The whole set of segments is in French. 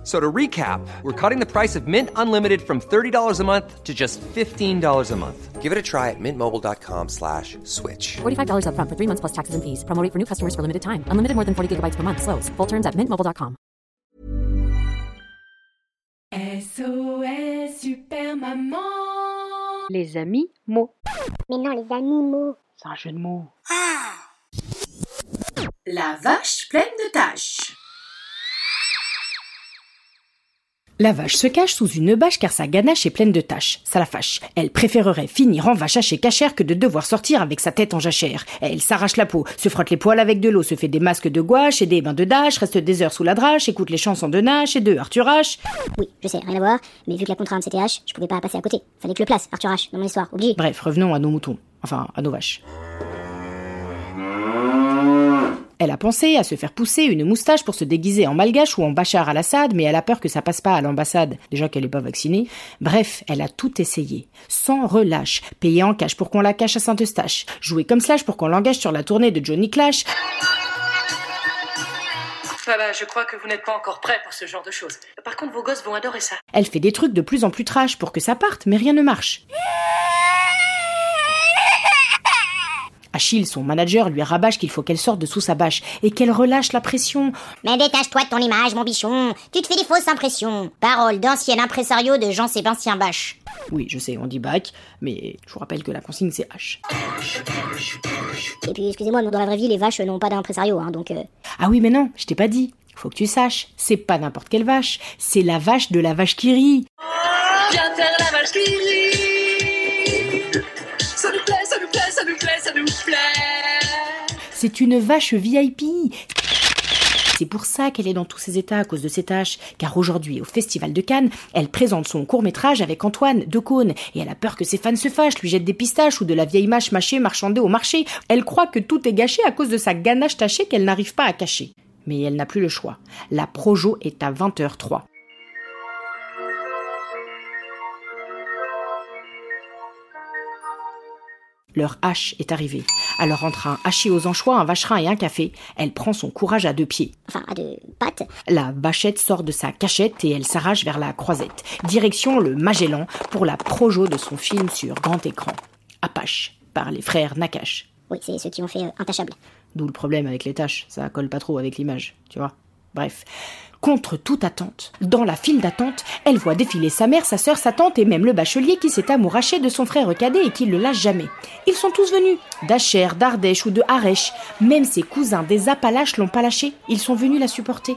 F- So to recap, we're cutting the price of Mint Unlimited from $30 a month to just $15 a month. Give it a try at mintmobile.com slash switch. $45 upfront for three months plus taxes and fees. Promo rate for new customers for limited time. Unlimited more than 40 gigabytes per month. Slows. Full terms at mintmobile.com. SOS Super Maman Les amis mots. Mais non, les animaux. C'est un jeu de mots. Ah. La vache pleine de taches La vache se cache sous une bâche car sa ganache est pleine de taches. Ça la fâche. Elle préférerait finir en vache hachée cachère que de devoir sortir avec sa tête en jachère. Elle s'arrache la peau, se frotte les poils avec de l'eau, se fait des masques de gouache et des bains de dash, reste des heures sous la drache, écoute les chansons de Nash et de Arthur H. Oui, je sais, rien à voir, mais vu que la contrainte c'était H, je pouvais pas passer à côté. Fallait que je le place, Arthur H, dans mon histoire, obligé. Bref, revenons à nos moutons. Enfin, à nos vaches. Elle a pensé à se faire pousser une moustache pour se déguiser en malgache ou en Bachar al-Assad, mais elle a peur que ça passe pas à l'ambassade, déjà qu'elle est pas vaccinée. Bref, elle a tout essayé. Sans relâche. Payer en cash pour qu'on la cache à Saint-Eustache. Jouer comme Slash pour qu'on l'engage sur la tournée de Johnny Clash. Voilà, je crois que vous n'êtes pas encore prêt pour ce genre de choses. Par contre, vos gosses vont adorer ça. Elle fait des trucs de plus en plus trash pour que ça parte, mais rien ne marche. Achille, son manager, lui rabâche qu'il faut qu'elle sorte de sous sa bâche et qu'elle relâche la pression. Mais détache-toi de ton image, mon bichon. Tu te fais des fausses impressions. Parole d'ancien impresario de Jean-Sébastien Bach. Oui, je sais, on dit bac, mais je vous rappelle que la consigne c'est H. Et puis, excusez-moi, mais dans la vraie vie, les vaches n'ont pas d'impresario, hein, donc... euh, Ah oui, mais non, je t'ai pas dit. Faut que tu saches, c'est pas n'importe quelle vache, c'est la vache de la vache qui rit. Viens faire la vache qui rit. C'est une vache VIP. C'est pour ça qu'elle est dans tous ces états à cause de ses tâches. Car aujourd'hui, au Festival de Cannes, elle présente son court-métrage avec Antoine de Caunes. Et elle a peur que ses fans se fâchent, lui jettent des pistaches ou de la vieille mâche mâchée marchandée au marché. Elle croit que tout est gâché à cause de sa ganache tachée qu'elle n'arrive pas à cacher. Mais elle n'a plus le choix. La projo est à 20h03. Leur hache est arrivée. Alors entre un haché aux anchois, un vacherin et un café, elle prend son courage à deux pieds. Enfin, à deux pattes. La vachette sort de sa cachette et elle s'arrache vers la croisette. Direction le Magellan pour la projo de son film sur grand écran. Apache, par les frères Nakash. Oui, c'est ceux qui ont fait euh, Intachable. D'où le problème avec les tâches, ça colle pas trop avec l'image, tu vois. Bref. Contre toute attente, dans la file d'attente, elle voit défiler sa mère, sa sœur, sa tante et même le bachelier qui s'est amouraché de son frère cadet et qui le lâche jamais. Ils sont tous venus, d'Acher, d'Ardèche ou de Harèche. Même ses cousins des Appalaches l'ont pas lâché, ils sont venus la supporter.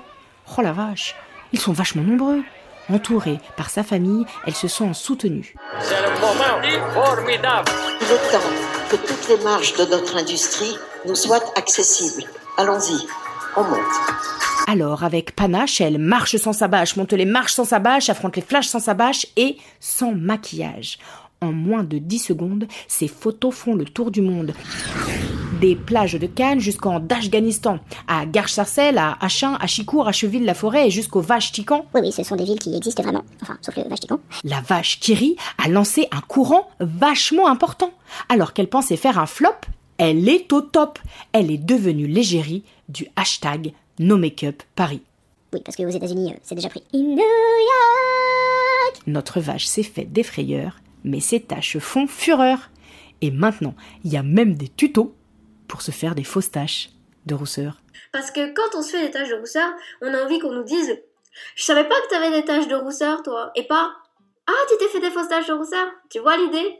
Oh la vache, ils sont vachement nombreux. Entourée par sa famille, elle se sent soutenue. Il est temps que toutes les marges de notre industrie nous soient accessibles. Allons-y, on monte. Alors, avec panache, elle marche sans sa bâche, monte les marches sans sa bâche, affronte les flashs sans sa bâche et sans maquillage. En moins de 10 secondes, ses photos font le tour du monde. Des plages de Cannes jusqu'en Afghanistan, à Garches-Sarcelles, à Achin, à Chicourt, à Cheville-la-Forêt et jusqu'au Vache-Tican. Oui, oui, ce sont des villes qui existent vraiment. Enfin, sauf le Vache-Tican. La vache Kiri a lancé un courant vachement important. Alors qu'elle pensait faire un flop, elle est au top. Elle est devenue l'égérie du hashtag No Makeup Paris. Oui, parce qu'aux États-Unis, euh, c'est déjà pris. In New York Notre vache s'est faite des frayeurs, mais ses taches font fureur. Et maintenant, il y a même des tutos pour se faire des fausses taches de rousseur. Parce que quand on se fait des taches de rousseur, on a envie qu'on nous dise Je savais pas que t'avais des taches de rousseur, toi. Et pas Ah, tu t'es fait des fausses taches de rousseur. Tu vois l'idée?